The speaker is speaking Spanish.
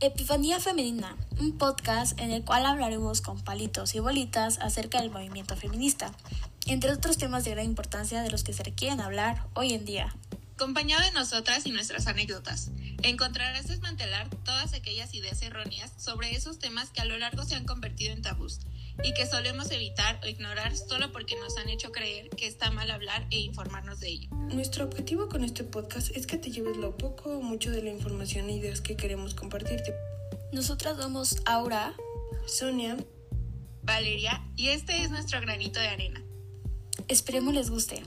Epifanía Femenina, un podcast en el cual hablaremos con palitos y bolitas acerca del movimiento feminista, entre otros temas de gran importancia de los que se requieren hablar hoy en día. Acompañado de nosotras y nuestras anécdotas, encontrarás desmantelar todas aquellas ideas erróneas sobre esos temas que a lo largo se han convertido en tabús y que solemos evitar o ignorar solo porque nos han hecho creer que está mal hablar e informarnos de ello. Nuestro objetivo con este podcast es que te lleves lo poco o mucho de la información e ideas que queremos compartirte. Nosotras somos Aura, Sonia, Valeria y este es nuestro granito de arena. Esperemos les guste.